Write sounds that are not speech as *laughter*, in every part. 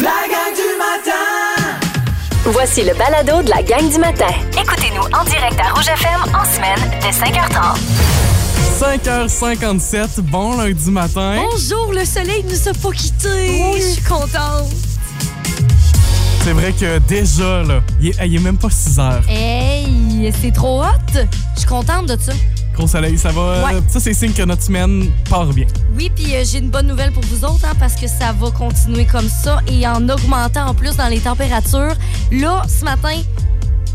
La gang du matin! Voici le balado de la gang du matin. Écoutez-nous en direct à Rouge FM en semaine dès 5h30. 5h57, bon lundi matin. Bonjour, le soleil nous a pas quittés. Je suis contente. C'est vrai que déjà, là, il est, il est même pas 6 heures. Hey, c'est trop hot. Je suis contente de ça. Gros soleil, ça va. Ouais. Ça, c'est signe que notre semaine part bien. Oui, puis euh, j'ai une bonne nouvelle pour vous autres, hein, parce que ça va continuer comme ça et en augmentant en plus dans les températures. Là, ce matin,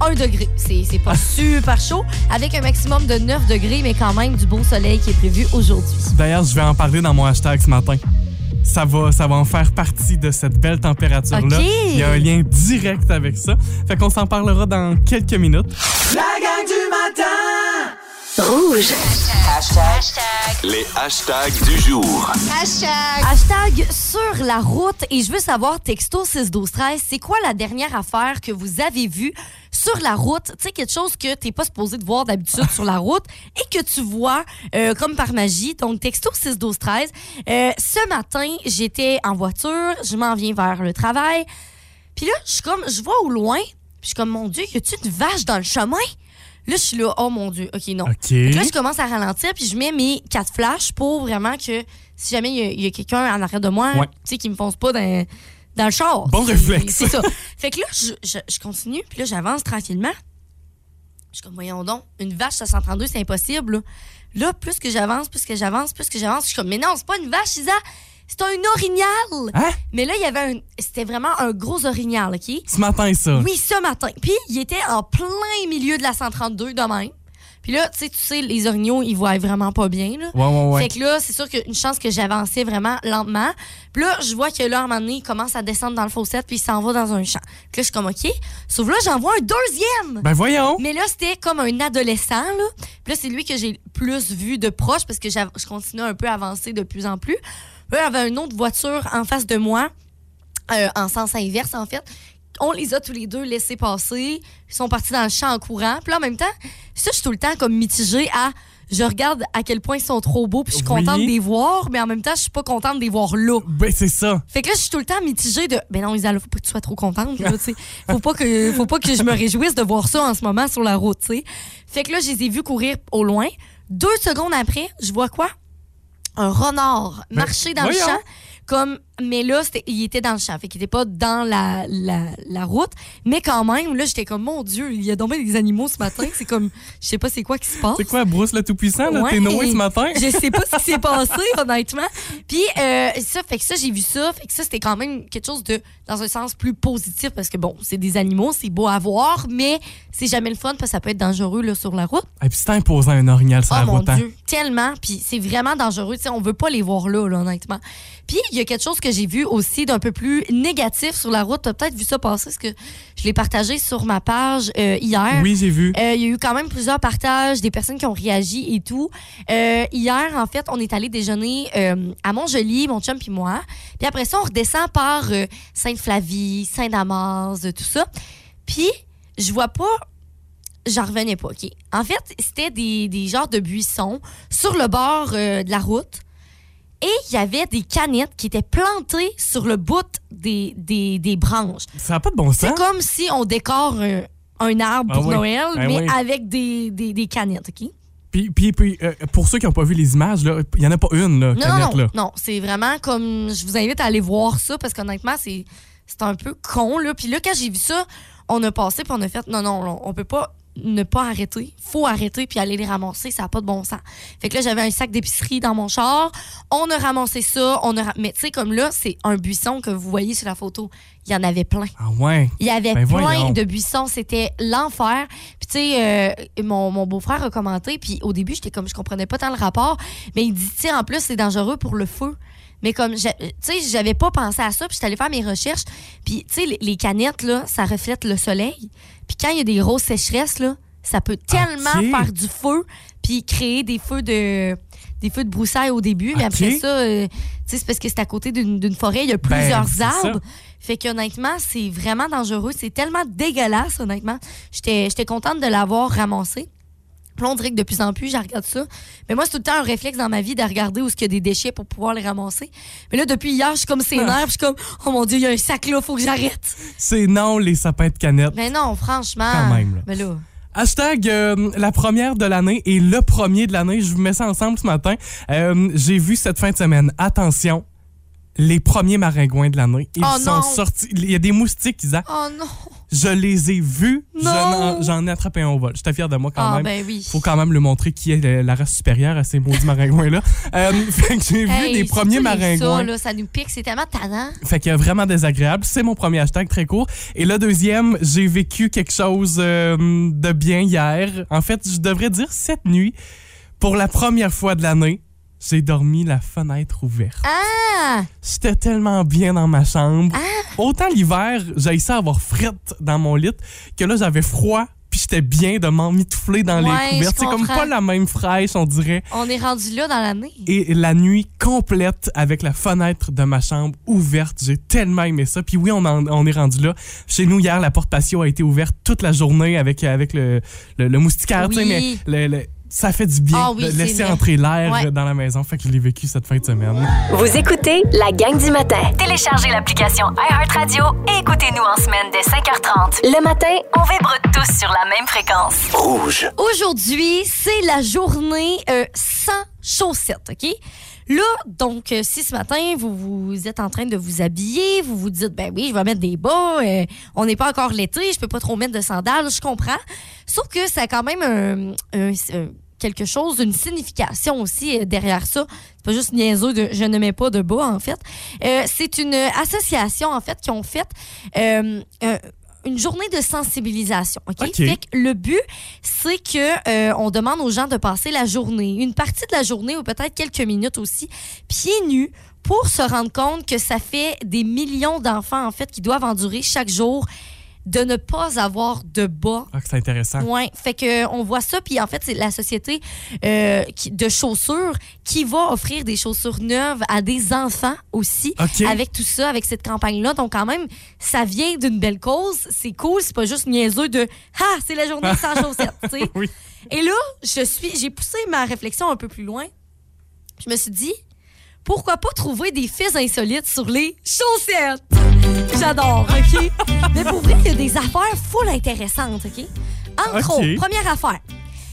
1 degré. C'est c'est pas *laughs* super chaud, avec un maximum de 9 degrés, mais quand même du beau soleil qui est prévu aujourd'hui. D'ailleurs, je vais en parler dans mon hashtag ce matin. Ça va, ça va en faire partie de cette belle température-là. OK. Il y a un lien direct avec ça. Fait qu'on s'en parlera dans quelques minutes. La Rouge. Les hashtags du jour. Hashtag sur la route et je veux savoir, texto 61213, c'est quoi la dernière affaire que vous avez vue sur la route? Tu sais, quelque chose que t'es pas supposé de voir d'habitude sur la route et que tu vois euh, comme par magie. Donc, texto 61213. Euh, ce matin, j'étais en voiture, je m'en viens vers le travail. Puis là, je suis comme, je vois au loin, puis je suis comme, mon Dieu, y a-tu une vache dans le chemin? Là, je suis là, oh mon Dieu, OK, non. OK. Fait que Là, je commence à ralentir, puis je mets mes quatre flashs pour vraiment que si jamais il y a- quelqu'un en arrière de moi, Ouais. tu sais, qui me fonce pas dans, dans le char. Bon réflexe. C'est ça. fait que là, je, je- je continue, puis là, j'avance tranquillement. Je suis comme, voyons donc, une vache à 132, c'est impossible. Là. Là, plus que j'avance, plus que j'avance, plus que j'avance, je suis comme, mais non, c'est pas une vache, Isa, c'est un orignal. Hein? Mais là, il y avait un. C'était vraiment un gros orignal, OK? Ce matin, ça. Oui, ce matin. Puis, il était en plein milieu de la 132 de même. Puis là, tu sais, tu sais, les orignaux, ils voient vraiment pas bien, là. Ouais, ouais, ouais. Fait que là, c'est sûr qu'une chance que j'avançais vraiment lentement. Puis là, je vois que là, à un moment donné, il commence à descendre dans le fossette, puis il s'en va dans un champ. Puis là, je suis comme, OK. Sauf là, j'en vois un deuxième. Ben voyons. Mais là, c'était comme un adolescent, là. Puis là, c'est lui que j'ai plus vu de proche parce que je continuais un peu à avancer de plus en plus. Y avait une autre voiture en face de moi, euh, en sens inverse, en fait. On les a tous les deux laissés passer. Ils sont partis dans le champ en courant. Puis là, en même temps, ça, je suis tout le temps comme mitigée à. Je regarde à quel point ils sont trop beaux, puis je suis Oui. contente de les voir, mais en même temps, je suis pas contente de les voir là. Ben c'est ça. Fait que là, je suis tout le temps mitigée de. Ben non, Isa, là, faut pas que tu sois trop contente. Là, tu sais. faut, pas que, faut pas que je me réjouisse de voir ça en ce moment sur la route. tu sais. Fait que là, je les ai vus courir au loin. Deux secondes après, je vois quoi? Un renard marcher dans le champ. Comme, mais là, c'était- il était dans le champ. Fait qu'il était pas dans la, la, la route. Mais quand même, là, j'étais comme, mon Dieu, il y a bien des animaux ce matin. C'est comme, je sais pas c'est quoi qui se passe. C'est quoi, Bruce le Tout-Puissant? là? Ouais. T'es Noé ce matin? Je sais pas ce qui s'est *laughs* passé, honnêtement. Puis euh, ça, fait que ça, j'ai vu ça. Fait que ça, c'était quand même quelque chose de, dans un sens plus positif parce que bon, c'est des animaux, c'est beau à voir, mais c'est jamais le fun parce que ça peut être dangereux là, sur la route. Et puis c'est imposant un orignal sur Oh la mon route. hein? Dieu, tellement. Puis c'est vraiment dangereux. Tu sais, on veut pas les voir là, là, honnêtement. Puis il y a quelque chose que j'ai vu aussi d'un peu plus négatif sur la route. T'as peut-être vu ça passer parce que je l'ai partagé sur ma page euh, hier. Oui, j'ai vu. Euh, Il y a eu quand même plusieurs partages, des personnes qui ont réagi et tout. Euh, hier, en fait, on est allé déjeuner à Montjoli, mon chum puis moi. Puis après ça, on redescend par Sainte-Flavie, Saint-Damas, tout ça. Puis, je vois pas... J'en revenais pas, OK? En fait, c'était des, des genres de buissons sur le bord euh, de la route. Et il y avait des canettes qui étaient plantées sur le bout des, des, des branches. Ça n'a pas de bon C'est sens. comme si on décore un, un arbre Ah pour oui. Noël, Ah mais oui. avec des, des, des canettes, OK? Puis, puis, puis, euh, pour ceux qui n'ont pas vu les images, il n'y en a pas une, là, Non, canette, non, là. non, non, c'est vraiment comme. Je vous invite à aller voir ça parce qu'honnêtement, c'est c'est un peu con, là. Puis là, quand j'ai vu ça, on a passé puis on a fait non, non, non, on peut pas ne pas arrêter. Faut arrêter puis aller les ramasser, ça n'a pas de bon sens. Fait que là, j'avais un sac d'épicerie dans mon char. On a ramassé ça. On a Mais tu sais, comme là, c'est un buisson que vous voyez sur la photo. Il y en avait plein. Ah ouais? Il y avait Ben plein voyons. de buissons, c'était l'enfer. Puis tu sais, euh, mon, mon beau-frère a commenté, puis au début, j'étais comme, je comprenais pas tant le rapport, mais il dit, tu sais, en plus, c'est dangereux pour le feu. Mais comme, j'a- tu sais, j'avais pas pensé à ça, puis j'étais allée faire mes recherches. Puis tu sais, les, les canettes, là, ça reflète le soleil. Puis quand il y a des grosses sécheresses, là, ça peut tellement faire du feu, puis créer des feux de des feux de broussailles au début, mais après ça, euh, tu sais, c'est parce que c'est à côté d'une forêt, il y a Ben, plusieurs c'est ça. arbres. Fait qu'honnêtement, c'est vraiment dangereux. C'est tellement dégueulasse, honnêtement. J'étais contente de l'avoir ramassé. Là, on dirait que de plus en plus, je regarde ça. Mais moi, c'est tout le temps un réflexe dans ma vie de regarder où est-ce qu'il y a des déchets pour pouvoir les ramasser. Mais là, depuis hier, je suis comme ses nerfs. puis Je suis comme, oh mon Dieu, il y a un sac là, faut que j'arrête. C'est non, les sapins de canette. Mais non, franchement. Quand même, là. Mais là. Hashtag euh, la première de l'année et le premier de l'année. Je vous mets ça ensemble ce matin. Euh, J'ai vu cette fin de semaine. Attention, les premiers maringouins de l'année. Ils Oh sont non. sortis. Il y a des moustiques, Isa. Oh non. Je les ai vus. Je J'en ai attrapé un au vol. J'étais fier de moi quand Ah, même. ben oui. Faut quand même le montrer qui est la race supérieure à ces maudits maringouins-là. *laughs* Euh, fait que j'ai vu des premiers maringouins. Ça, là, ça nous pique, c'est tellement tannant. Fait que vraiment désagréable. C'est mon premier hashtag très court. Et le deuxième, j'ai vécu quelque chose euh, de bien hier. En fait, je devrais dire cette nuit. Pour la première fois de l'année, j'ai dormi la fenêtre ouverte. Ah! J'étais tellement bien dans ma chambre. Autant l'hiver, j'ai ça avoir frette dans mon lit que là, j'avais froid. Puis j'étais bien de m'emmitoufler dans Ouais, les couvertes. C'est comme pas la même fraîche, on dirait. On est rendu là dans l'année. Et la nuit complète avec la fenêtre de ma chambre ouverte. J'ai tellement aimé ça. Puis oui, on, en- on est rendu là. Chez nous, hier, la porte patio a été ouverte toute la journée avec, avec le, le, le moustiquaire. Oui. mais le- ça fait du bien Ah oui, de laisser entrer l'air Ouais. dans la maison. Fait que je l'ai vécu cette fin de semaine. Vous écoutez la gang du matin. Téléchargez l'application iHeartRadio et écoutez-nous en semaine dès 5h30. Le matin, on vibre tous sur la même fréquence. Rouge. Aujourd'hui, c'est la journée euh, sans chaussettes, OK? Là, donc, euh, si ce matin, vous, vous êtes en train de vous habiller, vous vous dites, ben oui, je vais mettre des bas, euh, on n'est pas encore l'été, je peux pas trop mettre de sandales, je comprends. Sauf que ça a quand même un, un- un- quelque chose, une signification aussi euh, derrière ça. C'est pas juste niaiseux de je ne mets pas de bas, en fait. Euh, c'est une association, en fait, qui ont fait euh, euh, une journée de sensibilisation. OK? OK. Fait que le but, c'est que euh, on demande aux gens de passer la journée, une partie de la journée ou peut-être quelques minutes aussi, pieds nus pour se rendre compte que ça fait des millions d'enfants en fait qui doivent endurer chaque jour de ne pas avoir de bas Ah, que c'est intéressant. Ouais, fait que euh, on voit ça puis en fait c'est la société euh, qui- de chaussures qui va offrir des chaussures neuves à des enfants aussi avec tout ça avec cette campagne là donc quand même ça vient d'une belle cause, c'est cool, c'est pas juste niaiseux de ah, c'est la journée sans chaussettes, tu sais. *laughs* Oui. Et là, je suis j'ai poussé ma réflexion un peu plus loin. Je me suis dit pourquoi pas trouver des faits insolites sur les chaussettes? J'adore, OK? Mais pour vrai, il y a des affaires full intéressantes, OK? Entre autres, première affaire,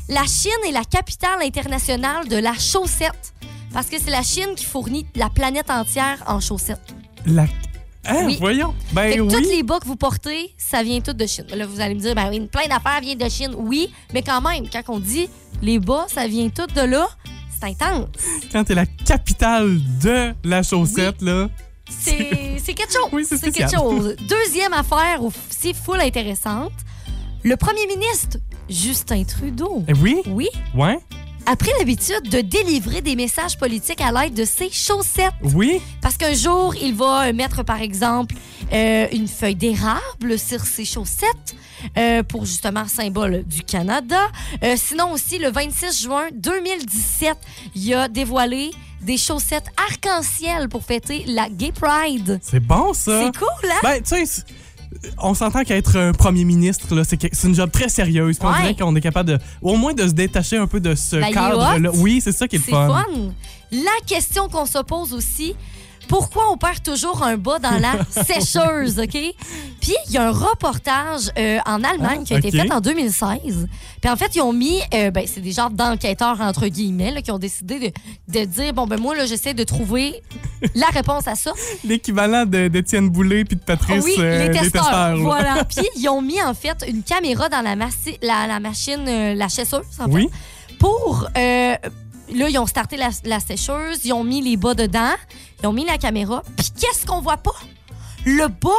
la Chine est la capitale internationale de la chaussette. Parce que c'est la Chine qui fournit la planète entière en chaussettes. La... Hein, Oui. voyons. Fait Ben que oui. toutes les bas que vous portez, ça vient tout de Chine. Là, vous allez me dire, ben oui, plein d'affaires viennent de Chine. Oui, mais quand même, quand on dit les bas, ça vient tout de là, c'est intense. Quand t'es la capitale de la chaussette, là. C'est c'est quelque chose. Oui, c'est quelque chose. Deuxième affaire aussi full intéressante. Le premier ministre, Justin Trudeau. Eh oui? Oui, Ouais? A pris l'habitude de délivrer des messages politiques à l'aide de ses chaussettes. Oui? Parce qu'un jour, il va euh, mettre, par exemple, euh, une feuille d'érable sur ses chaussettes euh, pour justement symbole du Canada. Euh, sinon aussi, le 26 juin 2017, il a dévoilé des chaussettes arc-en-ciel pour fêter la Gay Pride. C'est bon, ça. C'est cool, hein? Ben, tu sais, on s'entend qu'être un premier ministre, là, c'est une job très sérieuse. Puis On Ouais. dirait qu'on est capable de, au moins de se détacher un peu de ce Ben, cadre-là. Oui, c'est ça qui est le C'est fun. fun. La question qu'on se pose aussi, pourquoi on perd toujours un bas dans la *laughs* sécheuse, OK? Puis, il y a un reportage euh, en Allemagne Ah, qui a été fait en 2016. Puis, en fait, ils ont mis, euh, ben, c'est des genres d'enquêteurs, entre guillemets, là, qui ont décidé de, de dire, bon, ben moi, là, j'essaie de trouver la réponse à ça. *laughs* L'équivalent de- d'Étienne Boulay puis de Patrice oui, euh, les testeurs. testeurs, là. voilà. *laughs* Puis, ils ont mis, en fait, une caméra dans la, massi- la, la machine, la chasseuse, en fait Oui? pour. Là, ils ont starté la, la sécheuse, ils ont mis les bas dedans, ils ont mis la caméra. Puis qu'est-ce qu'on voit pas? Le bas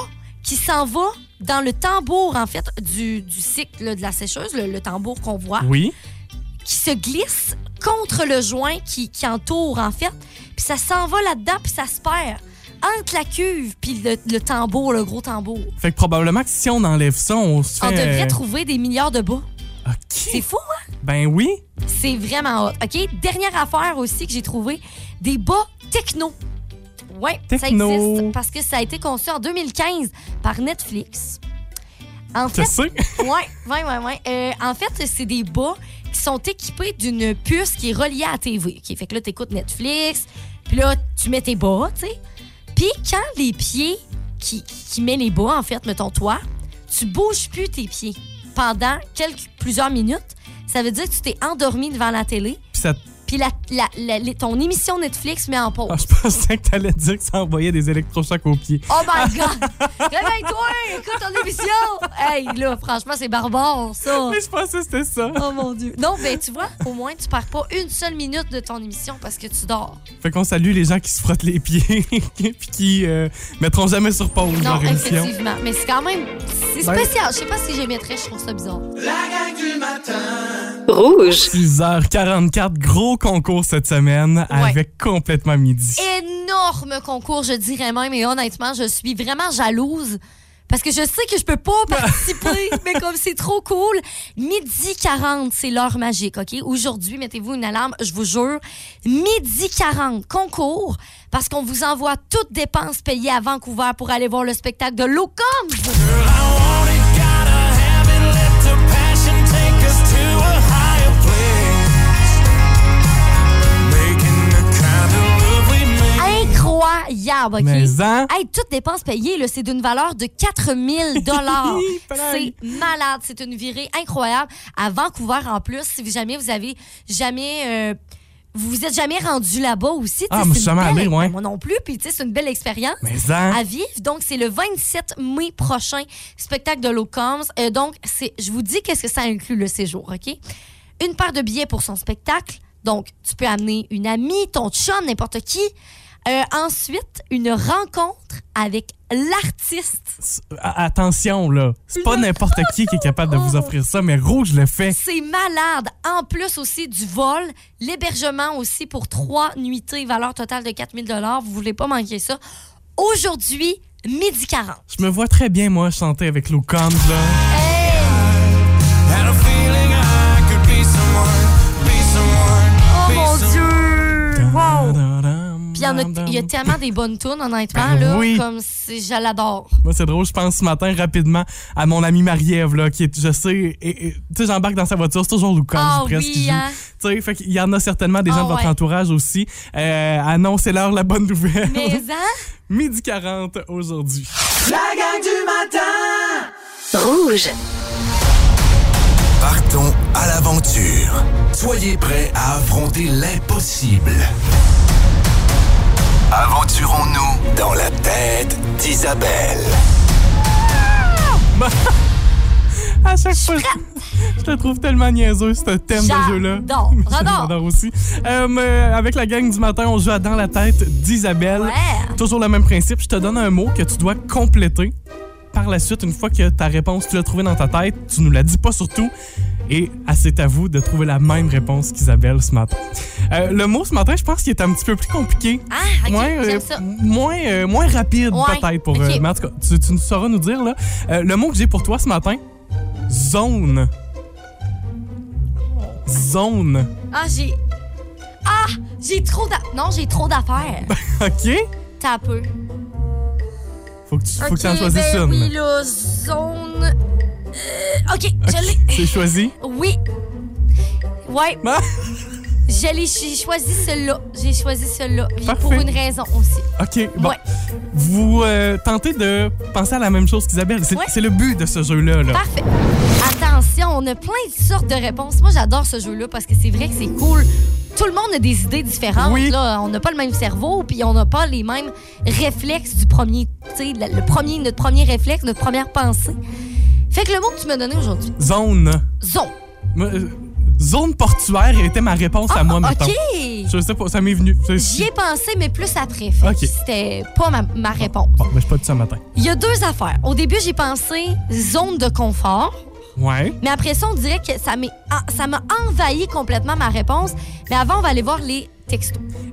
qui s'en va dans le tambour, en fait, du, du cycle là, de la sécheuse, le, le tambour qu'on voit, Oui? qui se glisse contre le joint qui, qui entoure, en fait. Puis ça s'en va là-dedans, puis ça se perd entre la cuve puis le, le tambour, le gros tambour. Fait que probablement que si on enlève ça, on se fait... On devrait euh, trouver des milliards de bas. C'est fou? Ben oui. C'est vraiment hot. OK? Dernière affaire aussi que j'ai trouvé, des bas techno. Ouais, ça existe parce que ça a été conçu en 2015 par Netflix. En fait, sais. *laughs* ouais, ouais, ouais, ouais. Euh, en fait, c'est des bas qui sont équipés d'une puce qui est reliée à la TV. OK? Fait que là, tu écoutes Netflix, puis là, tu mets tes bas, tu sais. Puis quand les pieds qui, qui met les bas, en fait, mettons toi, tu bouges plus tes pieds pendant quelques, plusieurs minutes. Ça veut dire que tu t'es endormi devant la télé, Puis ça. puis la, la- la- les- ton émission Netflix met en pause. Ah, je pensais que t'allais dire que ça envoyait des électrochocs aux pieds. Oh my *laughs* God! Réveille-toi! Écoute ton émission! Hey, là, franchement, c'est barbare, ça! Mais je pensais que c'était ça. Oh mon Dieu! Non, ben, tu vois, au moins, tu perds pas une seule minute de ton émission parce que tu dors. Fait qu'on salue les gens qui se frottent les pieds *laughs* puis qui euh, mettront jamais sur pause Non, leur émission. effectivement. Mais c'est quand même. C'est Ben- spécial. Je sais pas si j'émettrais, je trouve ça bizarre. La gang du matin. Rouge. 6h44, gros concours cette semaine Ouais. avec complètement midi. Énorme concours, je dirais même. Et honnêtement, je suis vraiment jalouse. Parce que je sais que je peux pas *laughs* participer, mais comme c'est trop cool. Midi 40, c'est l'heure magique, OK? Aujourd'hui, mettez-vous une alarme, je vous jure. Midi 40, concours, parce qu'on vous envoie toutes dépenses payées à Vancouver pour aller voir le spectacle de Locom. Incroyable, OK? Mais hein? Hey, toutes dépenses payées, là, c'est d'une valeur de 4000 *laughs* dollars. c'est malade. C'est une virée incroyable. À Vancouver, en plus, si jamais vous avez jamais... euh, vous vous êtes jamais rendu là-bas aussi. Ah, moi, je suis jamais allé, ouais. Moi non plus. Puis, tu sais, c'est une belle expérience Mais hein? à vivre. Donc, c'est le 27 mai prochain, spectacle de Locoms. Euh, donc, je vous dis qu'est-ce que ça inclut le séjour, OK? Une paire de billets pour son spectacle. Donc, tu peux amener une amie, ton chum, n'importe qui. Euh, ensuite, une rencontre avec l'artiste. Attention, là. C'est pas n'importe qui qui est capable de vous offrir ça, mais Rouge le fait. C'est malade. En plus aussi du vol, l'hébergement aussi pour trois nuitées, valeur totale de 4000 Vous voulez pas manquer ça. Aujourd'hui, midi 40. Je me vois très bien, moi, chanter avec Lou Combs, là. Oh mon Dieu! Wow! Puis il y, en a- il y a tellement des bonnes tunes, honnêtement, là. Oui. Comme c'est- je l'adore. Moi, c'est drôle, je pense ce matin rapidement à mon ami Marie-Ève, là, qui est, je sais, tu sais, j'embarque dans sa voiture, c'est toujours Lou Combs Ah presque oui, qui joue. hein? Tu sais, fait qu'il y en a certainement des gens Ah de votre ouais. entourage aussi. Euh, annoncez-leur la bonne nouvelle. Mais *laughs* hein? Midi 40 aujourd'hui. La gang du matin. Rouge. Partons à l'aventure. Soyez prêts à affronter l'impossible. Aventurons-nous dans la tête d'Isabelle. *laughs* À chaque fois, je, je te trouve tellement niaiseux, ce thème de jeu-là. J'adore, *laughs* aussi. Euh, euh, avec la gang du matin, on joue à Dans la tête d'Isabelle. Ouais. Toujours le même principe. Je te donne un mot que tu dois compléter. Par la suite, une fois que ta réponse, tu l'as trouvée dans ta tête, tu nous la dis pas surtout. Et c'est à vous de trouver la même réponse qu'Isabelle ce matin. Euh, le mot ce matin, je pense qu'il est un petit peu plus compliqué. Ah, ok, Moins, euh, ça. moins, euh, moins rapide Ouais, peut-être pour. mais en tout cas, tu, tu sauras nous dire là. Le mot que j'ai pour toi ce matin, zone. Zone. Ah, j'ai. Ah, j'ai trop d'a... Non, j'ai trop d'affaires. *laughs* OK? T'as peu. Faut que tu, faut ok, que en choisisses ben une. oui, là, zone. Euh, ok, je l'ai. *laughs* C'est choisi? Oui. Ouais, Ah, j'ai choisi celle-là. J'ai choisi Parfait. Pour une raison aussi. OK, bon. Ouais. Vous euh, tentez de penser à la même chose qu'Isabelle. C'est Ouais. le but de ce jeu-là. Là. Parfait. Attention, on a plein de sortes de réponses. Moi, j'adore ce jeu-là parce que c'est vrai que c'est cool. Tout le monde a des idées différentes. Oui. Là. On n'a pas le même cerveau, puis on n'a pas les mêmes réflexes du premier. Tu sais, le le premier, notre premier réflexe, notre première pensée. Fait que le mot que tu m'as donné aujourd'hui, Zone. zone. Moi, euh, zone portuaire était ma réponse à moi, Ah, mettons. OK. Je sais pas, ça m'est venu. J'y ai pensé, mais plus après. Fait que OK. C'était pas ma, ma réponse. Bon, ben, je suis pas dit ça matin. Il y a deux affaires. Au début, j'ai pensé zone de confort. Ouais. Mais après ça, on dirait que ça ah, ça m'a envahi complètement ma réponse. Mais avant, on va aller voir les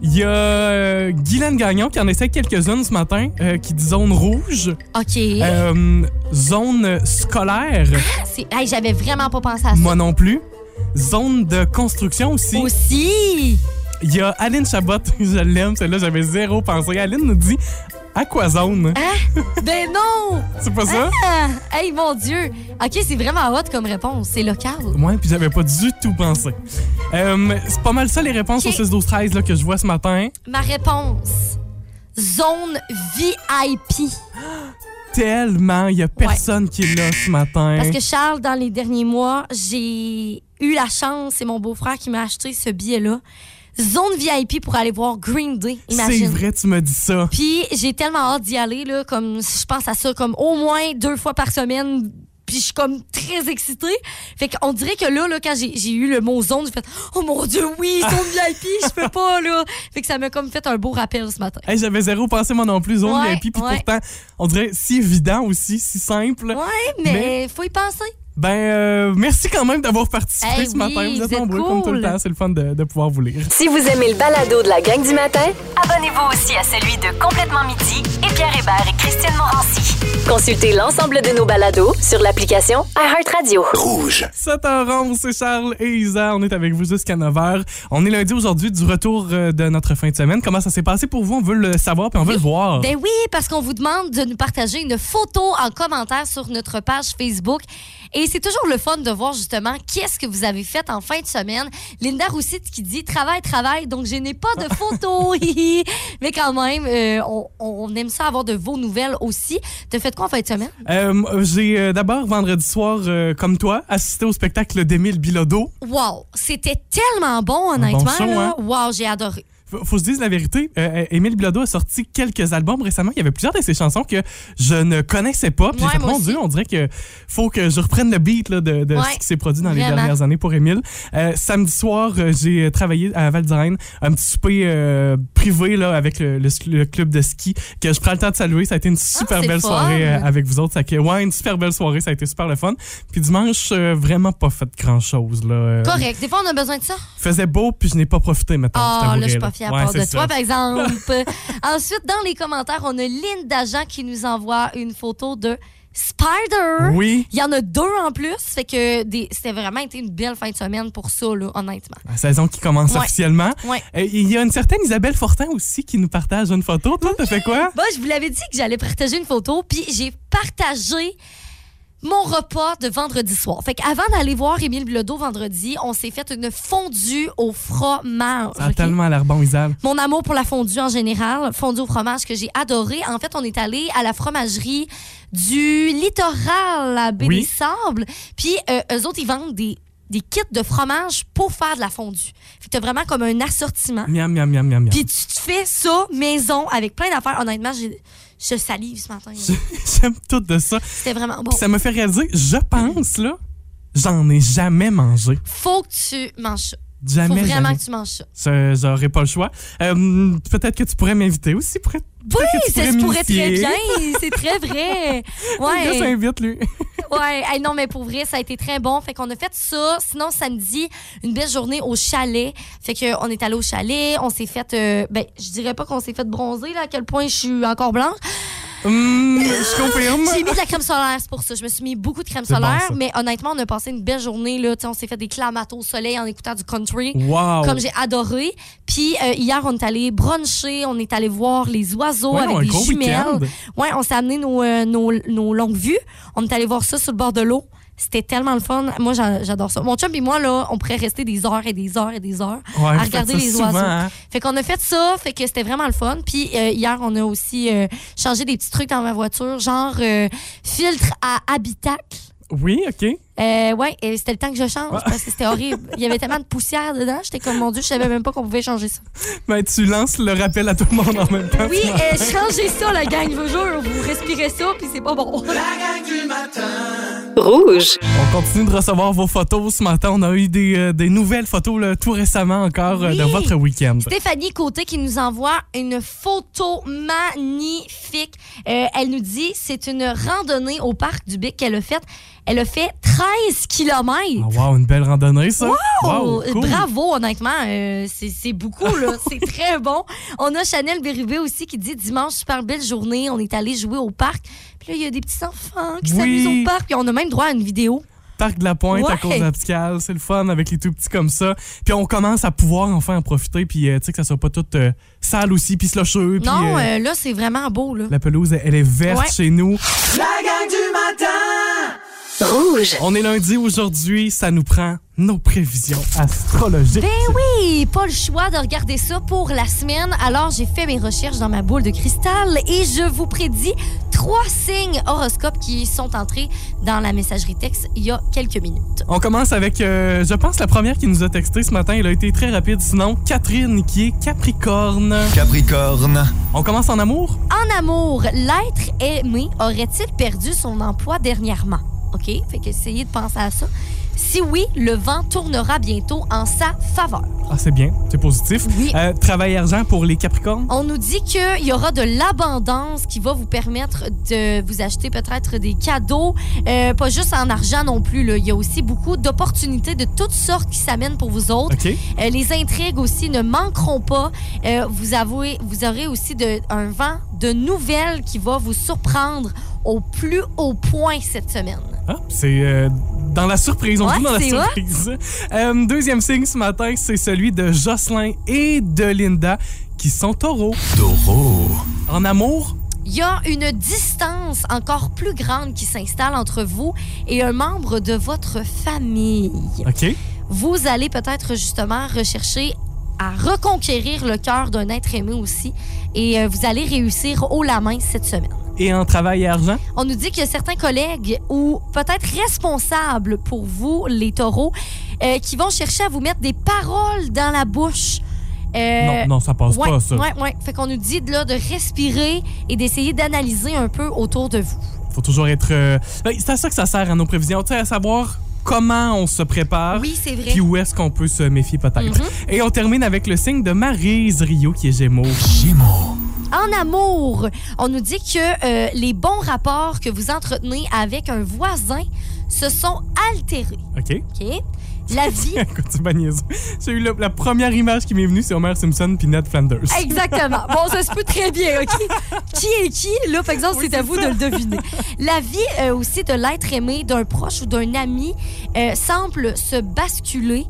Il y a euh, Guylaine Gagnon qui en essaie quelques-unes ce matin, euh, qui dit zone rouge, OK. euh, zone scolaire, C'est- hey, J'avais vraiment pas pensé à ça. moi non plus, zone de construction aussi. Aussi. Il y a Aline Chabot, *laughs* je l'aime, celle-là, j'avais zéro pensé. Aline nous dit Aquazone. Hein? ben non! *laughs* C'est pas ça? Ah! Hey, mon Dieu! OK, c'est vraiment hot comme réponse. C'est local. Ouais, puis j'avais pas du tout pensé. Euh, c'est pas mal ça les réponses Ok. au 6 12 13 là, que je vois ce matin. Ma réponse. Zone VIP. Tellement, il y a personne qui est là ce matin. Parce que Charles, dans les derniers mois, j'ai eu la chance, c'est mon beau-frère qui m'a acheté ce billet-là. Zone VIP pour aller voir Green Day, C'est vrai, tu me dis ça. Puis j'ai tellement hâte d'y aller, là, comme je pense à ça comme au moins deux fois par semaine. Puis je suis comme très excitée. Fait qu'on dirait que là, là quand j'ai eu le mot zone, j'ai fait Oh mon Dieu, oui, zone *laughs* VIP, je peux pas, là. Fait que ça m'a comme fait un beau rappel ce matin. Hey, j'avais zéro pensé moi non plus, zone Ouais, VIP, puis ouais. pourtant, on dirait si évident aussi, si simple. Ouais, mais, faut y penser. Ben, euh, merci quand même d'avoir participé Hey, ce oui, matin. Vous vous êtes nombreux comme tout le cool. temps. C'est le fun de, de pouvoir vous lire. Si vous aimez le balado de la gang du matin, abonnez-vous aussi à celui de Complètement Midi et Pierre Hébert et Christine Morancy. Consultez l'ensemble de nos balados sur l'application iHeartRadio. Rouge. 7h11, c'est Charles et Isa. On est avec vous jusqu'à 9h. On est lundi aujourd'hui du retour euh, de notre fin de semaine. Comment ça s'est passé pour vous? On veut le savoir puis on veut le voir. Ben oui, parce qu'on vous demande de nous partager une photo en commentaire sur notre page Facebook. Et c'est toujours le fun de voir justement qu'est-ce que vous avez fait en fin de semaine. Linda Roussite qui dit travail, travail, donc je n'ai pas de *laughs* photo. Hihi. *laughs* Mais quand même, euh, on, on aime ça avoir de vos nouvelles aussi. T'as fait quoi en fin de semaine? Euh, J'ai euh, d'abord, vendredi soir, comme toi, assisté au spectacle d'Émile Bilodeau. Wow, c'était tellement bon, honnêtement. show, là. hein? Wow, j'ai adoré. Faut, faut se dire la vérité, euh, Émile Bilodeau a sorti quelques albums récemment. Il y avait plusieurs de ses chansons que je ne connaissais pas. Puis Ouais, fait, mon. Dieu, on dirait que faut que je reprenne le beat là, de, de Ouais, ce qui s'est produit dans les dernières années pour Émile. Euh, samedi soir, euh, j'ai travaillé à Val d'Irène, un petit souper euh, privé là, avec le, le- le club de ski que je prends le temps de saluer. Ça a été une super Ah, c'est belle fun. soirée euh, avec vous autres. Ça, a- ouais, une super belle soirée. Ça a été super le fun. Puis dimanche, euh, vraiment pas fait grand-chose. là. Euh, Correct. Des fois, on a besoin de ça. faisait beau, puis je n'ai pas profité maintenant. Ah, t'avouerai, là, je suis pas fière Ouais, part de ça. toi, par exemple. *laughs* Ensuite, dans les commentaires, on a Linda Jean qui nous envoie une photo de Spider. Oui. Il y en a deux en plus. Fait que des- c'était vraiment été une belle fin de semaine pour ça, là, honnêtement. La saison qui commence Ouais. officiellement. Ouais. Euh, Il y a une certaine Isabelle Fortin aussi qui nous partage une photo. Toi, t'as fait quoi? Bon, je vous l'avais dit que j'allais partager une photo, puis j'ai partagé mon repas de vendredi soir. Fait qu'avant d'aller voir Émile Bilodeau vendredi, on s'est fait une fondue au fromage. Ça a tellement l'air bon, Isabelle. Mon amour pour la fondue en général, fondue au fromage que j'ai adoré. En fait, on est allé à la fromagerie du littoral à Baie Oui. des Sables. Puis euh, eux autres, ils vendent des, des kits de fromage pour faire de la fondue. Fait que t'as vraiment comme un assortiment. Miam, miam, miam, miam, miam. Puis tu te fais ça maison avec plein d'affaires. Honnêtement, j'ai- je salive ce matin. *laughs* J'aime tout de ça. C'était vraiment bon. Puis ça me fait réaliser, je pense, là, j'en ai jamais mangé. Faut que tu manges ça. Faut Jamais, vraiment jamais. que tu manges ça. J'aurais pas le choix. Euh, Peut-être que tu pourrais m'inviter aussi. Pour être... Oui, ça se pourrait très bien. *laughs* C'est très vrai. Ouais. s'invite, lui. *laughs* Ouais, hey, non, mais pour vrai, ça a été très bon. Fait qu'on a fait ça. Sinon, samedi, une belle journée au chalet. Fait qu'on est allé au chalet, on s'est fait. euh, ben, je dirais pas qu'on s'est fait bronzer, là, à quel point je suis encore blanche. Hum, je confirme. J'ai mis de la crème solaire, c'est pour ça. Je me suis mis beaucoup de crème bon, solaire. mais honnêtement, on a passé une belle journée, là. On s'est fait des clamatos au soleil en écoutant du country. Wow. Comme j'ai adoré. Puis euh, hier, on est allé bruncher, on est allé voir les oiseaux Ouais, avec des jumelles. Ouais, on s'est amené nos, euh, nos, nos longues vues. On est allé voir ça sur le bord de l'eau. C'était tellement le fun. Moi, j'a- j'adore ça. Mon chum et moi, là, on pourrait rester des heures et des heures et des heures Ouais, à regarder les souvent, oiseaux. hein? Fait qu'on a fait ça, fait que c'était vraiment le fun. Puis euh, hier, on a aussi euh, changé des petits trucs dans ma voiture, genre euh, filtre à habitacle. Oui, OK. Euh, ouais, et c'était le temps que je change parce que c'était horrible. Il y avait tellement de poussière dedans. J'étais comme, mon Dieu, je savais même pas qu'on pouvait changer ça. Ben, tu lances le rappel à tout le monde en même temps. Oui, euh, changez ça, la gang, je vous jure. Vous respirez ça, puis c'est pas bon. La gang du matin. Rouge. On continue de recevoir vos photos ce matin. On a eu des, euh, des nouvelles photos là, tout récemment encore euh, de Oui. votre week-end. Stéphanie Côté qui nous envoie une photo magnifique. Euh, elle nous dit c'est une randonnée au parc du Bic qu'elle a faite. Elle a fait 13 km. Ah, wow, une belle randonnée, ça. Oh, cool. Bravo, honnêtement. euh, c'est beaucoup, là. *laughs* c'est très bon. On a Chanel Bérubé aussi qui dit dimanche, super belle journée. On est allé jouer au parc. Puis là, il y a des petits enfants qui Oui. s'amusent au parc. Puis on a même droit à une vidéo. parc de la Pointe à cause d'Abscal. C'est le fun avec les tout petits comme ça. Puis on commence à pouvoir enfin en profiter. Puis euh, tu sais que ça soit pas tout euh, sale aussi, puis slusheux. Puis Non, euh, euh, là, c'est vraiment beau, là. la pelouse, elle est verte Ouais. chez nous. La gang du matin Rouge. On est lundi aujourd'hui, ça nous prend nos prévisions astrologiques. Ben oui, pas le choix de regarder ça pour la semaine. Alors, j'ai fait mes recherches dans ma boule de cristal et je vous prédis trois signes horoscopes qui sont entrés dans la messagerie texte il y a quelques minutes. On commence avec, euh, je pense, la première qui nous a texté ce matin. Elle a été très rapide. Sinon, Catherine, qui est Capricorne. Capricorne. On commence en amour? En amour, l'être aimé aurait-il perdu son emploi dernièrement? OK? Fait que essayez de penser à ça. Si oui, le vent tournera bientôt en sa faveur. Ah, c'est bien, c'est positif. Oui. Euh, travail argent pour les Capricornes? On nous dit qu'il y aura de l'abondance qui va vous permettre de vous acheter peut-être des cadeaux, euh, pas juste en argent non plus. là. Il y a aussi beaucoup d'opportunités de toutes sortes qui s'amènent pour vous autres. OK. Euh, les intrigues aussi ne manqueront pas. Euh, vous, avouez, vous aurez aussi de- un vent de nouvelles qui va vous surprendre au plus haut point cette semaine. Ah, c'est euh, dans la surprise. On Ouais, joue dans la surprise. *laughs* Euh, deuxième signe ce matin, c'est celui de Jocelyn et de Linda qui sont taureaux. Taureau. En amour, Il y a une distance encore plus grande qui s'installe entre vous et un membre de votre famille. OK. Vous allez peut-être justement rechercher à reconquérir le cœur d'un être aimé aussi et euh, vous allez réussir haut la main cette semaine. Et en travail et argent, On nous dit qu'il y a certains collègues ou peut-être responsables pour vous, les taureaux, euh, qui vont chercher à vous mettre des paroles dans la bouche. Euh, non, non, ça passe ouais, pas, ça. Ouais, ouais. Fait qu'on nous dit là, de respirer et d'essayer d'analyser un peu autour de vous. Faut toujours être. euh, ben, c'est à ça que ça sert à nos prévisions, tu sais, à savoir comment on se prépare. Oui, c'est vrai. Puis où est-ce qu'on peut se méfier peut-être. Mhm. Et on termine avec le signe de Maryse Rio qui est Gémeaux. Gémeaux. En amour, on nous dit que euh, les bons rapports que vous entretenez avec un voisin se sont altérés. OK? OK? La vie. *laughs* J'ai eu la première image qui m'est venue, c'est Homer Simpson puis Ned Flanders. Exactement. Bon, ça se peut très bien, OK? *laughs* Qui est qui? Là, par exemple, c'est à vous de le deviner. La vie euh, aussi de l'être aimé d'un proche ou d'un ami euh, semble se basculer.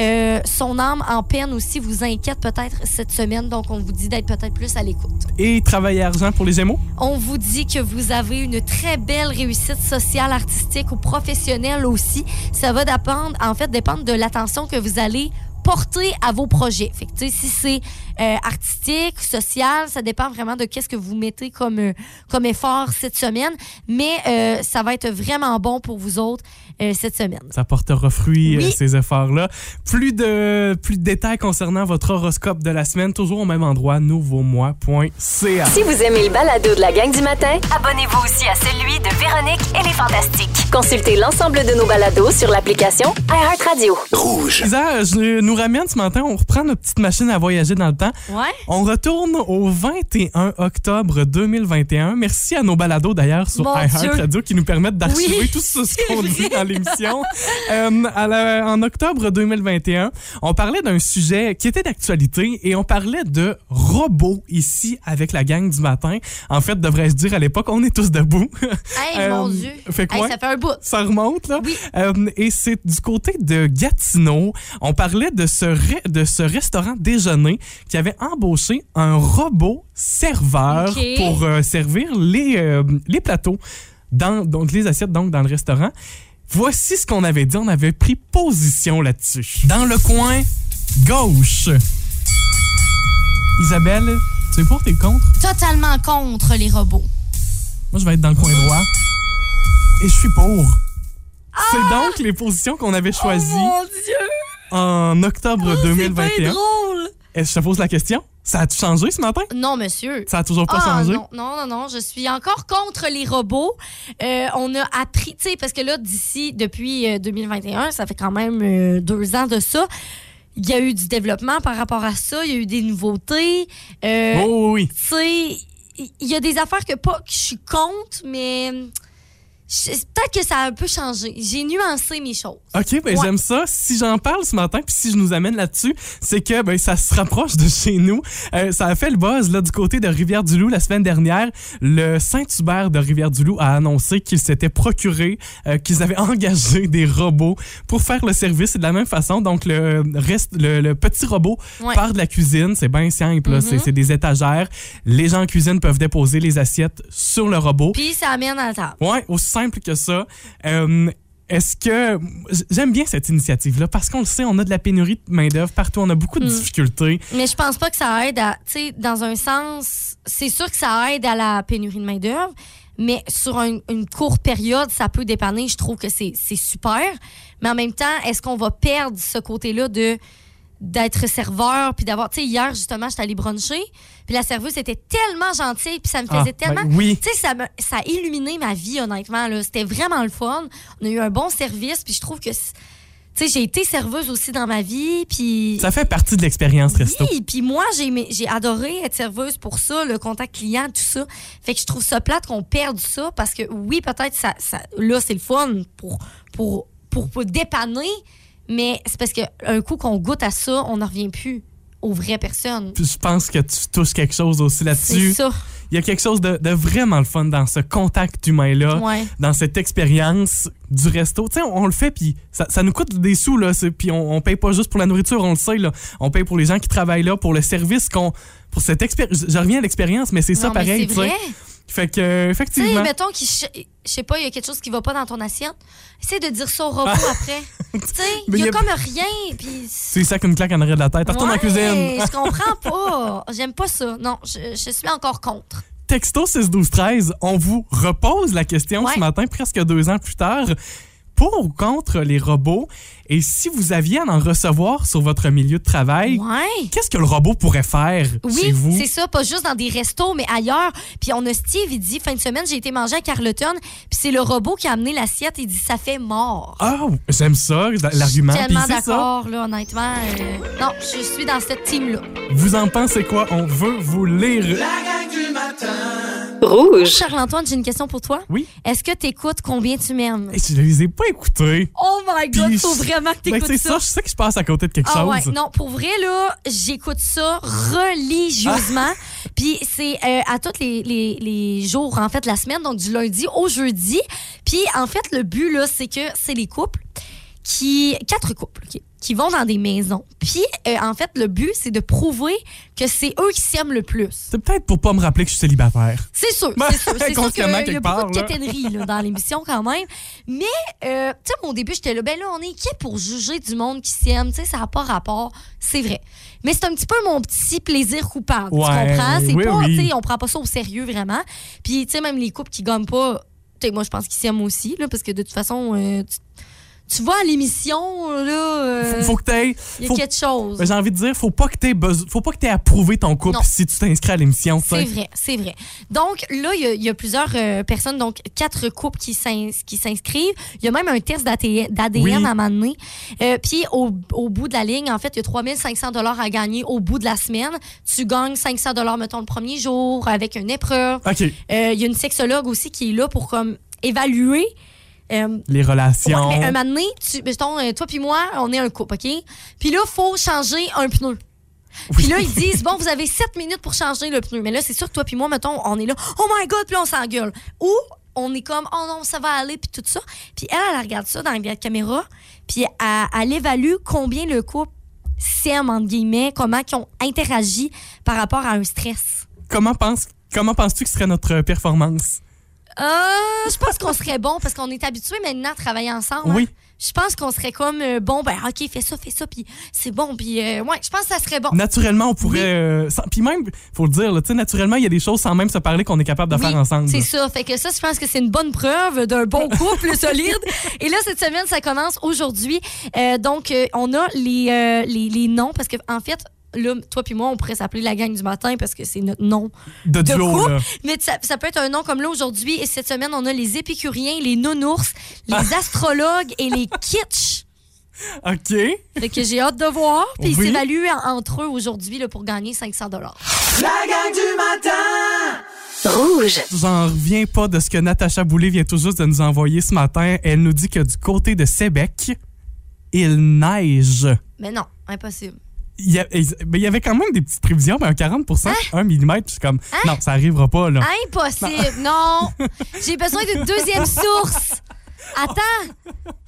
Euh, son âme en peine aussi vous inquiète peut-être cette semaine, donc on vous dit d'être peut-être plus à l'écoute. Et travail et argent pour les Gémeaux? On vous dit que vous avez une très belle réussite sociale, artistique ou professionnelle aussi. Ça va dépendre, en fait, dépendre de l'attention que vous allez porter à vos projets. Fait que, tu sais, si c'est euh, artistique, social, ça dépend vraiment de qu'est-ce que vous mettez comme, euh, comme effort cette semaine. Mais euh, ça va être vraiment bon pour vous autres euh, cette semaine. Ça portera fruit, Oui. euh, ces efforts-là. Plus de, plus de détails concernant votre horoscope de la semaine, toujours au même endroit, nouveaumois.ca. Si vous aimez le balado de la gang du matin, abonnez-vous aussi à celui de Véronique et les Fantastiques. Consultez l'ensemble de nos balados sur l'application iHeartRadio. Rouge. Isa, je nous ramène ce matin, on reprend notre petite machine à voyager dans le temps. Ouais? On retourne au 21 octobre 2021. Merci à nos balados d'ailleurs sur iHeartRadio qui nous permettent d'archiver Oui, tout ce *laughs* qu'on dit. Dans l'émission. Euh, en octobre 2021, on parlait d'un sujet qui était d'actualité et on parlait de robots ici avec la gang du matin. En fait, devrais-je dire à l'époque, on est tous debout. Hey, *laughs* Euh, mon Dieu! fait Hey, ouais. ça fait un bout. Ça remonte, là? Oui. Euh, et c'est du côté de Gatineau. On parlait de ce, de ce restaurant déjeuner qui avait embauché un robot serveur pour servir les, les plateaux, dans, donc les assiettes donc dans le restaurant. Voici ce qu'on avait dit. On avait pris position là-dessus. Dans le coin gauche. Isabelle, tu es pour tes contre? Totalement contre les robots. Moi, je vais être dans le coin droit. Et je suis pour. C'est donc les positions qu'on avait choisies Oh Dieu! en octobre Oh, C'est 2021. bien drôle! Est-ce que je te pose la question? Ça a-tu changé ce matin? Non, monsieur. Ça a toujours pas Ah, changé? non, non, non, non, je suis encore contre les robots. Euh, on a appris, tu sais, parce que là, d'ici, depuis euh, 2021, ça fait quand même euh, deux ans de ça. Il y a eu du développement par rapport à ça, il y a eu des nouveautés. Euh, Oh oui, oui. Tu sais, il y a des affaires que pas que je suis contre, mais peut-être que ça a un peu changé. J'ai nuancé mes choses. OK, ben Ouais. j'aime ça. Si j'en parle ce matin, puis si je nous amène là-dessus, c'est que ben, ça se rapproche de chez nous. Euh, ça a fait le buzz là, du côté de Rivière-du-Loup la semaine dernière. Le Saint-Hubert de Rivière-du-Loup a annoncé qu'il s'était procuré, euh, qu'ils avaient *laughs* engagé des robots pour faire le service. Et de la même façon, donc le, reste, le, le petit robot Ouais. part de la cuisine. C'est bien simple. Mhm. C'est- des étagères. Les gens en cuisine peuvent déposer les assiettes sur le robot. Puis ça amène à la table. Ouais, aussi simple que ça. Euh, est-ce que j'aime bien cette initiative-là parce qu'on le sait, on a de la pénurie de main d'œuvre partout, on a beaucoup de Mm. difficultés. Mais je pense pas que ça aide à. Tu sais, dans un sens, c'est sûr que ça aide à la pénurie de main-d'œuvre, mais sur un- une courte période, ça peut dépanner. Je trouve que c'est c'est super. Mais en même temps, est-ce qu'on va perdre ce côté-là de d'être serveur puis d'avoir tu sais hier justement j'étais allée bruncher puis la serveuse était tellement gentille puis ça me faisait Ah, ben tellement oui. tu sais ça me- ça a illuminé ma vie honnêtement là c'était vraiment le fun on a eu un bon service puis je trouve que tu sais j'ai été serveuse aussi dans ma vie puis Ça fait partie de l'expérience resto. oui, puis moi, j'ai adoré être serveuse pour ça, le contact client, tout ça. Fait que je trouve ça plate qu'on perde ça parce que oui, peut-être ça, ça là, c'est le fun pour, pour, pour, pour dépanner, mais c'est parce qu'un coup qu'on goûte à ça, on n'en revient plus aux vraies personnes. Je pense que tu touches quelque chose aussi C'est là-dessus. ça. Il y a quelque chose de, de vraiment le fun dans ce contact humain-là, Ouais. dans cette expérience du resto. Tu sais, on, on le fait, puis ça, ça nous coûte des sous, là. c'est- Puis on, on paye pas juste pour la nourriture, on le sait, là. On paye pour les gens qui travaillent là, pour le service qu'on. Pour cette expérience. Je reviens à l'expérience, mais c'est ça Non, pareil, c'est sais. Fait que, euh, Tu sais, effectivement. mettons qu'il je sais pas, il y a quelque chose qui va pas dans ton assiette. Essaye de dire ça au robot après. *laughs* Tu sais, il y a comme rien puis Tu lui sacs une claque en arrière de la tête. Retourne en Ouais, cuisine. Je *laughs* comprends pas. J'aime pas ça. Non, je, je suis encore contre. Texto 6 12 13, on vous repose la question Ouais. ce matin, presque deux ans plus tard. Pour ou contre les robots? Et si vous aviez à en recevoir sur votre milieu de travail, Ouais. qu'est-ce que le robot pourrait faire chez Oui, vous? c'est ça, pas juste dans des restos, mais ailleurs. Puis on a Steve, il dit, fin de semaine, j'ai été manger à Carleton, puis c'est le robot qui a amené l'assiette, il dit, ça fait mort. Ah, j'aime ça, l'argument. Je suis Puis tellement c'est ça. d'accord, là, honnêtement. euh, non, je suis dans cette team-là. Vous en pensez quoi? On veut vous lire. La gang du matin. Rouge. Charles-Antoine, j'ai une question pour toi. Oui. Est-ce que t'écoutes combien tu m'aimes? Et je les ai pas écoutés. Oh my God, faut je- vraiment que Ben, t'écoutes c'est ça. ça, je sais que je passe à côté de quelque Ah ouais, chose. non, pour vrai, là, j'écoute ça religieusement. *laughs* Puis c'est euh, à tous les, les, les jours, en fait, la semaine, donc du lundi au jeudi. Puis en fait, le but, là, c'est que c'est les couples qui... Quatre couples, OK, qui vont dans des maisons. Puis, euh, en fait, le but, c'est de prouver que c'est eux qui s'aiment le plus. C'est peut-être pour pas me rappeler que je suis célibataire. C'est sûr, *laughs* c'est sûr. C'est sûr qu'il y a quelque beaucoup part, de quétainerie là, dans l'émission quand même. Mais, euh, tu sais, au début, j'étais là, ben là, on est qui pour juger du monde qui s'aime? Tu sais, ça n'a pas rapport. C'est vrai. Mais c'est un petit peu mon petit plaisir coupable. tu Ouais, comprends? C'est oui, pas, oui. tu sais, on prend pas ça au sérieux vraiment. Puis, tu sais, même les couples qui gomment pas, tu sais, moi, je pense qu'ils s'aiment aussi, là, parce que de toute façon, euh, tu, tu vois à l'émission, là, euh, Faut, faut que t'aies. il y a faut- quelque chose. Ben, J'ai envie de dire, faut pas que t'aies besoin- faut pas que t'aies approuvé ton couple Non. si tu t'inscris à l'émission. C'est vrai, c'est vrai. Donc là, il y a- il y, a plusieurs euh, personnes, donc quatre couples qui s'ins- qui s'inscrivent. Il y a même un test d'ADN Oui. à un moment donné. Euh, Puis au, au bout de la ligne, en fait, il y a 3500 dollars à gagner au bout de la semaine. Tu gagnes 500 dollars, mettons, le premier jour avec une épreuve. OK. Euh, Il y a une sexologue aussi qui est là pour comme évaluer. Euh, Les relations. Ouais, mais un moment donné, tu, mettons, euh, toi puis moi, on est un couple, OK? Puis là, il faut changer un pneu. Puis là, ils disent, bon, vous avez 7 minutes pour changer le pneu. Mais là, c'est sûr que toi puis moi, mettons, on est là, oh my God, puis là, on s'engueule. Ou on est comme, oh non, ça va aller, puis tout ça. Puis elle, elle regarde ça dans la caméra, puis elle, elle évalue combien le couple s'aime, entre guillemets, comment ils ont interagi par rapport à un stress. Comment comment penses-tu que serait notre performance? Euh, je pense qu'on serait bon parce qu'on est habitués maintenant à travailler ensemble. hein. Oui. Je pense qu'on serait comme euh, bon, ben ok, fais ça, fais ça, puis c'est bon, puis euh, ouais, je pense que ça serait bon. Naturellement, on pourrait. Puis même, faut le dire, tu sais, naturellement, il y a des choses sans même se parler qu'on est capable de Oui, faire ensemble. C'est ça. Fait que ça, je pense que c'est une bonne preuve d'un bon *laughs* couple solide. Et là, cette semaine, ça commence aujourd'hui. Donc, on a les, les, les noms parce que en fait, là, toi puis moi, on pourrait s'appeler la gang du matin parce que c'est notre nom De de duo, couple. là. Mais ça, ça peut être un nom comme là aujourd'hui. Et cette semaine, on a les épicuriens, les nounours, les Ah. astrologues et les *laughs* kitsch. OK. Fait que j'ai hâte de voir. Puis ils Oui. s'évaluent en- entre eux aujourd'hui là, pour gagner 500 La gang du matin Rouge. J'en reviens pas de ce que Natacha Boulay vient tout juste de nous envoyer ce matin. Elle nous dit que du côté de Sébec, il neige. Mais non, impossible. Il y, a- ben, il y avait quand même des petites prévisions, mais un 40 1 mm, je suis comme, non, ça arrivera pas, là. Impossible, non. *laughs* J'ai besoin d'une deuxième source. Attends,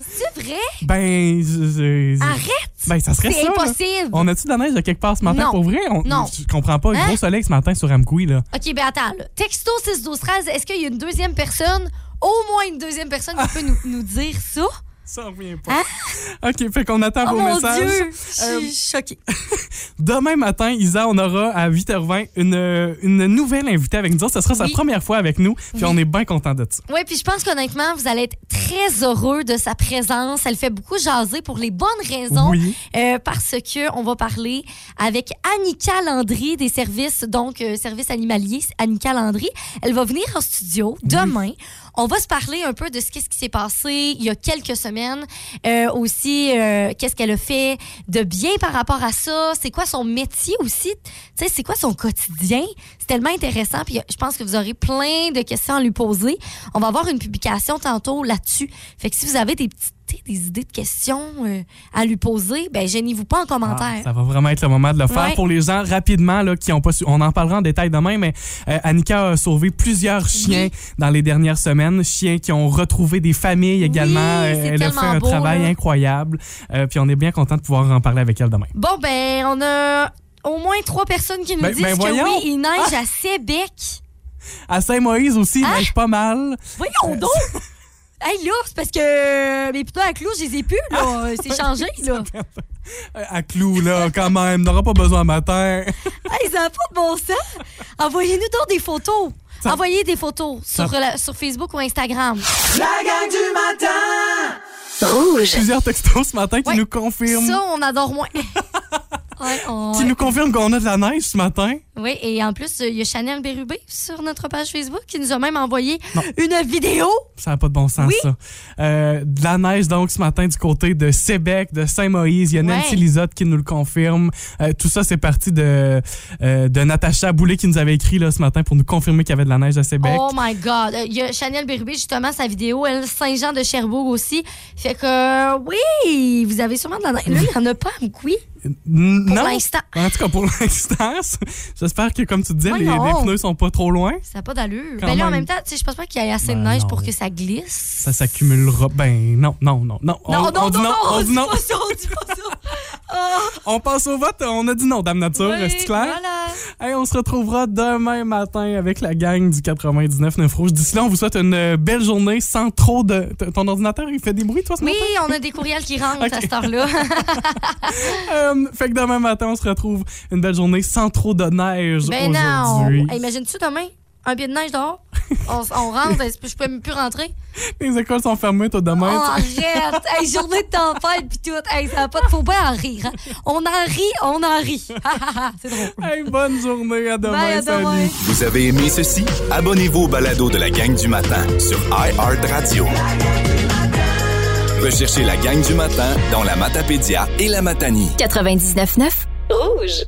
c'est vrai? Ben, je- je- Arrête! ben, ça serait C'est ça. là. impossible. On a-tu de la neige de quelque part ce matin Non. pour vrai? On- Non. Je comprends pas. Hein? Gros soleil ce matin sur Amkoui, là. OK, ben attends. là. Texto 6 12 13 est-ce qu'il y a une deuxième personne, au moins une deuxième personne qui peut nous, nous dire ça? Ça revient pas. *laughs* OK, fait qu'on attend Hein? Oh vos mon messages. Dieu! Euh, Je suis choquée. *laughs* Demain matin, Isa, on aura à 8h20 une, une nouvelle invitée avec nous. Ce sera sa première fois avec nous, puis Oui. on est bien content de ça. Oui, puis je pense qu'honnêtement, vous allez être très heureux de sa présence. Elle fait beaucoup jaser pour les bonnes raisons. Oui. Euh, parce que on va parler avec Annika Landry des services, donc euh, services animaliers. Annika Landry, elle va venir en studio demain. On va se parler un peu de ce qu'est-ce qui s'est passé il y a quelques semaines, Euh, aussi euh, qu'est-ce qu'elle a fait de bien par rapport à ça, c'est quoi son métier aussi, tu sais, c'est quoi son quotidien? C'est tellement intéressant, puis je pense que vous aurez plein de questions à lui poser. On va avoir une publication tantôt là-dessus. Fait que si vous avez des petites des idées de questions euh, à lui poser, ben gênez-vous pas en Ah, commentaire. ça va vraiment être le moment de le faire. Ouais. Pour les gens rapidement là, qui ont pas su, on en parlera en détail demain, mais euh, Annika a sauvé plusieurs chiens dans les dernières semaines, chiens qui ont retrouvé des familles également. Oui, Euh, elle a fait un beau, travail là. incroyable. Euh, puis on est bien content de pouvoir en parler avec elle demain. Bon, ben, on a au moins trois personnes qui nous Ben- disent ben que oui, il neige à Sébec. À Saint-Moïse aussi, il Hein? neige pas mal. Voyons donc! *laughs* Hey, là, c'est parce que mes putains à clous, je les ai plus, là. C'est changé, *laughs* là. Euh, À Clou, là, quand même. N'aura pas besoin matin. *laughs* Hey, ça n'a pas de bon sens. Envoyez-nous donc des photos. Ça- Envoyez des photos Ça- sur, la- sur Facebook ou Instagram. La gang du matin Rouge. Plusieurs textos ce matin qui Ouais. nous confirment. Ça, on adore moins. *laughs* Ouais, on- Qui nous confirment qu'on a de la neige ce matin. Oui, et en plus, il y a Chanel Bérubé sur notre page Facebook qui nous a même envoyé Non. une vidéo. Ça n'a pas de bon sens, Oui. ça. Euh, de la neige, donc, ce matin, du côté de Sébec, de Saint-Moïse. Il y a Nancy Ouais. Lisotte qui nous le confirme. Euh, tout ça, c'est parti de, euh, de Natacha Boulet qui nous avait écrit là, ce matin pour nous confirmer qu'il y avait de la neige à Sébec. Oh my God. Il y a Chanel Bérubé, justement, sa vidéo, elle, Saint-Jean de Cherbourg aussi. Fait que, oui, vous avez sûrement de la neige. Là, il n'y en a pas, oui, pour non. l'instant. En tout cas, pour *laughs* l'instant, j'espère que, comme tu disais, les, les pneus sont pas trop loin. Ça n'a pas d'allure. Quand Ben là, en même. temps, je pense pas qu'il y ait assez de neige non. pour que ça glisse. Ça s'accumulera. Ben, non, non, non, non. On, Non, non, on non, dit non, non, on dit non. pas ça, on dit pas ça. *laughs* Ah, On passe au vote. On a dit non, Dame Nature. oui, Est-ce clair? Voilà. Hey, on se retrouvera demain matin avec la gang du 99.9 Rouge. D'ici là, on vous souhaite une euh, belle journée sans trop de... Ton ordinateur, il fait des bruits, toi, ce Oui, matin? on a des courriels qui rentrent *laughs* Ok. à cette heure-là. *laughs* Euh, fait que demain matin, on se retrouve une belle journée sans trop de neige ben non. aujourd'hui. Hey, Imagine-tu demain? Un pied de neige dehors? on, on rentre, est-ce que je peux même plus rentrer? *laughs* Les écoles sont fermées, toi, demain. Oh, arrête! Hey, journée de tempête pis tout. Hey, ça a pas de... Faut bien en rire. hein. On en rit, on en rit. *laughs* C'est drôle. Hey, bonne journée. À demain. Bye, à salut. demain. Vous avez aimé ceci? Abonnez-vous au balado de la gang du matin sur iHeartRadio. Recherchez la gang du matin dans la Matapédia et la Matanie. 99.9 Rouge.